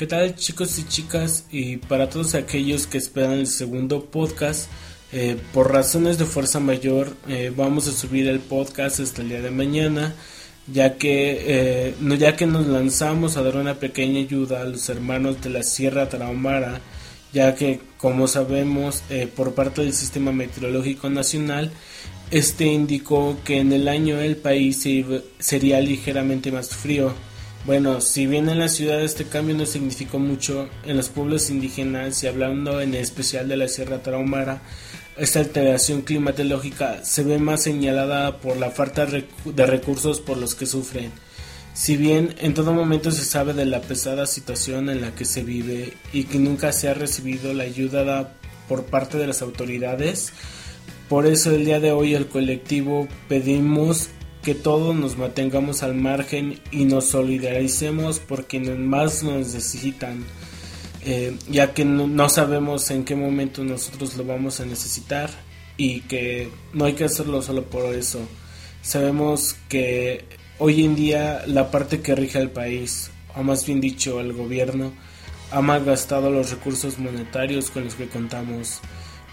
¿Qué tal chicos y chicas? Y para todos aquellos que esperan el segundo podcast, eh, por razones de fuerza mayor eh, vamos a subir el podcast hasta el día de mañana, ya que, eh, no, ya que nos lanzamos a dar una pequeña ayuda a los hermanos de la Sierra Tarahumara, ya que como sabemos por parte del Sistema Meteorológico Nacional, este indicó que en el año el país sería ligeramente más frío bueno, si bien en la ciudad este cambio no significó mucho, en los pueblos indígenas y hablando en especial de la Sierra Tarahumara, esta alteración climatológica se ve más señalada por la falta de recursos por los que sufren. Si bien en todo momento se sabe de la pesada situación en la que se vive y que nunca se ha recibido la ayuda por parte de las autoridades, por eso el día de hoy el colectivo pedimos que todos nos mantengamos al margen y nos solidaricemos por quienes más nos necesitan, eh, ya que no, sabemos en qué momento nosotros lo vamos a necesitar y que no hay que hacerlo solo por eso. Sabemos que hoy en día la parte que rige al país, o más bien dicho el gobierno, ha malgastado los recursos monetarios con los que contamos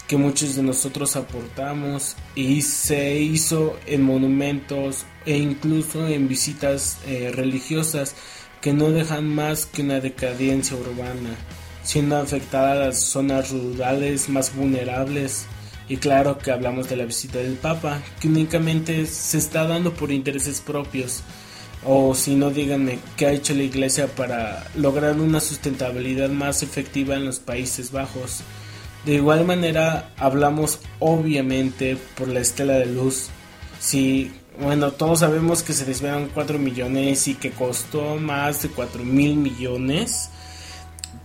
que muchos de nosotros aportamos y se hizo en monumentos e incluso en visitas eh, religiosas que no dejan más que una decadencia urbana, siendo afectadas las zonas rurales más vulnerables. Y claro que hablamos de la visita del Papa, que únicamente se está dando por intereses propios. O si no, díganme qué ha hecho la Iglesia para lograr una sustentabilidad más efectiva en los Países Bajos. De igual manera, hablamos obviamente por la estela de luz. Si, bueno, todos sabemos que se desviaron 4 millones y que costó más de 4 mil millones.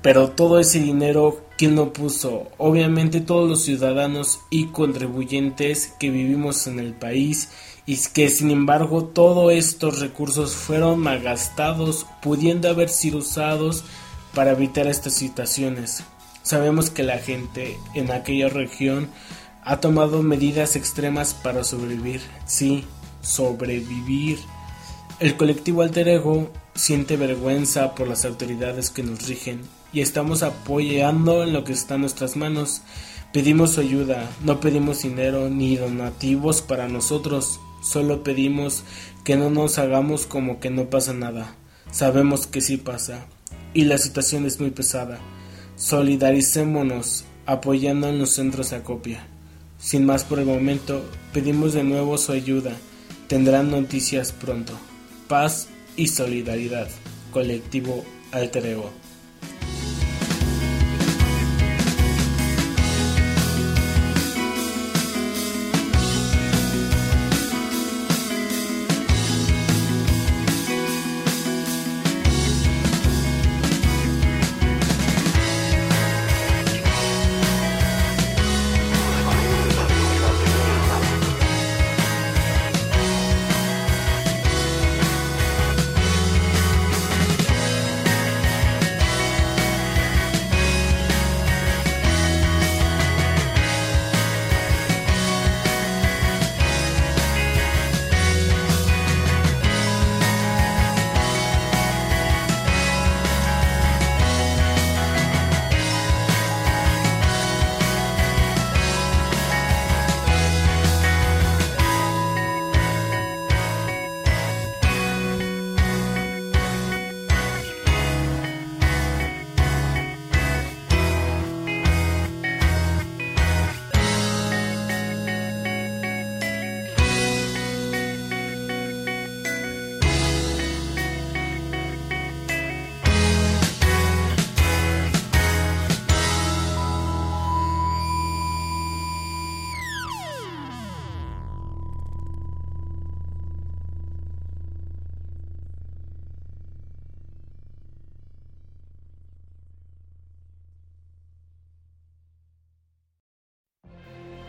Pero todo ese dinero, ¿quién lo puso? Obviamente todos los ciudadanos y contribuyentes que vivimos en el país y que sin embargo todos estos recursos fueron malgastados pudiendo haber sido usados para evitar estas situaciones. Sabemos que la gente en aquella región ha tomado medidas extremas para sobrevivir. Sí, sobrevivir. El colectivo Alter Ego siente vergüenza por las autoridades que nos rigen y estamos apoyando en lo que está en nuestras manos. Pedimos ayuda, no pedimos dinero ni donativos para nosotros, solo pedimos que no nos hagamos como que no pasa nada. Sabemos que sí pasa y la situación es muy pesada. Solidaricémonos apoyando en los centros de acopia. Sin más por el momento, pedimos de nuevo su ayuda. Tendrán noticias pronto. Paz y solidaridad. Colectivo Alter Ego.